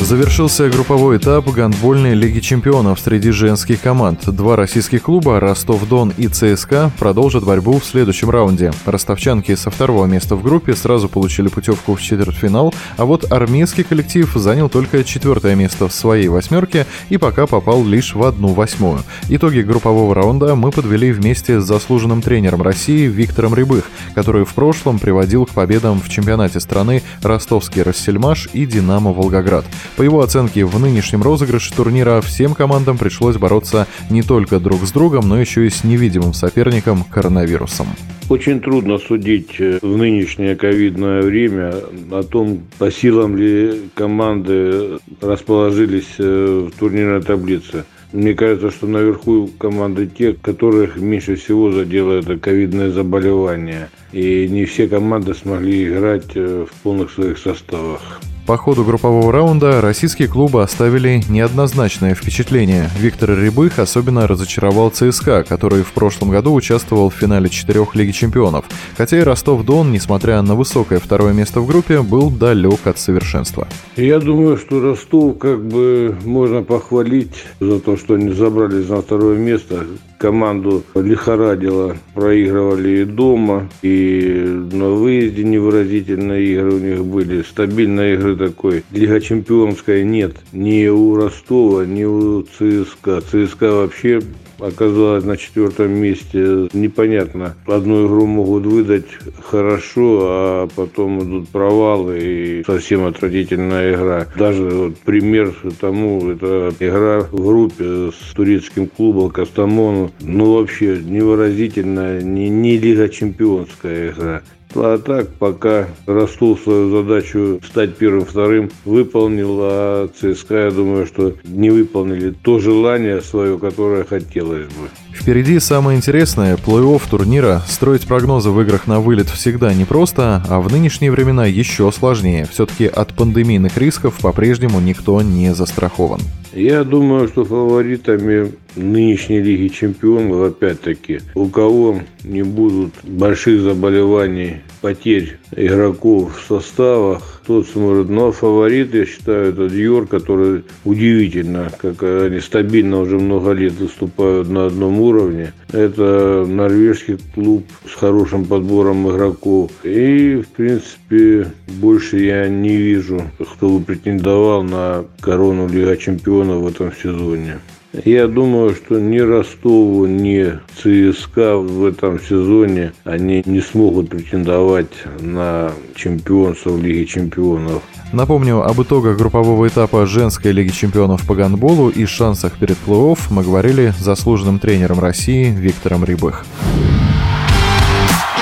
Завершился групповой этап гандбольной Лиги чемпионов среди женских команд. Два российских клуба «Ростов-Дон» и «ЦСКА» продолжат борьбу в следующем раунде. Ростовчанки со второго места в группе сразу получили путевку в четвертьфинал, а вот армейский коллектив занял только четвертое место в своей восьмерке и пока попал лишь в одну восьмую. Итоги группового раунда мы подвели вместе с заслуженным тренером России Виктором Рябых, который в прошлом приводил к победам в чемпионате страны Ростовский Рассельмаш и Динамо Волгоград. По его оценке, в нынешнем розыгрыше турнира всем командам пришлось бороться не только друг с другом, но еще и с невидимым соперником коронавирусом. Очень трудно судить э, в нынешнее ковидное время о том, по силам ли команды расположились э, в турнирной таблице. Мне кажется, что наверху команды те, которых меньше всего задело это ковидное заболевание. И не все команды смогли играть э, в полных своих составах. По ходу группового раунда российские клубы оставили неоднозначное впечатление. Виктор Рябых особенно разочаровал ЦСКА, который в прошлом году участвовал в финале четырех Лиги чемпионов. Хотя и Ростов-Дон, несмотря на высокое второе место в группе, был далек от совершенства. Я думаю, что Ростов как бы можно похвалить за то, что они забрались на второе место команду лихорадило. Проигрывали и дома, и на выезде невыразительные игры у них были. Стабильной игры такой. Лига чемпионская нет ни у Ростова, ни у ЦСКА. ЦСКА вообще оказалась на четвертом месте. Непонятно. Одну игру могут выдать хорошо, а потом идут провалы и совсем отвратительная игра. Даже вот пример тому, это игра в группе с турецким клубом Кастамону. Ну, вообще невыразительная, не, не Лига чемпионская игра. А так, пока Ростов свою задачу стать первым-вторым выполнил, а ЦСКА, я думаю, что не выполнили то желание свое, которое хотелось бы. Впереди самое интересное – плей-офф турнира. Строить прогнозы в играх на вылет всегда непросто, а в нынешние времена еще сложнее. Все-таки от пандемийных рисков по-прежнему никто не застрахован. Я думаю, что фаворитами нынешней Лиги Чемпионов, опять-таки, у кого не будут больших заболеваний, потерь игроков в составах, тот сможет. Но фаворит, я считаю, это Дьор, который удивительно, как они стабильно уже много лет выступают на одном уровне. Это норвежский клуб с хорошим подбором игроков. И, в принципе, больше я не вижу, кто бы претендовал на корону Лига Чемпионов в этом сезоне. Я думаю, что ни Ростову, ни ЦСКА в этом сезоне они не смогут претендовать на чемпионство в Лиге чемпионов. Напомню, об итогах группового этапа женской Лиги чемпионов по гандболу и шансах перед плей-офф мы говорили с заслуженным тренером России Виктором Рябых.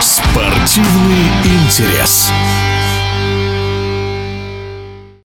Спортивный интерес.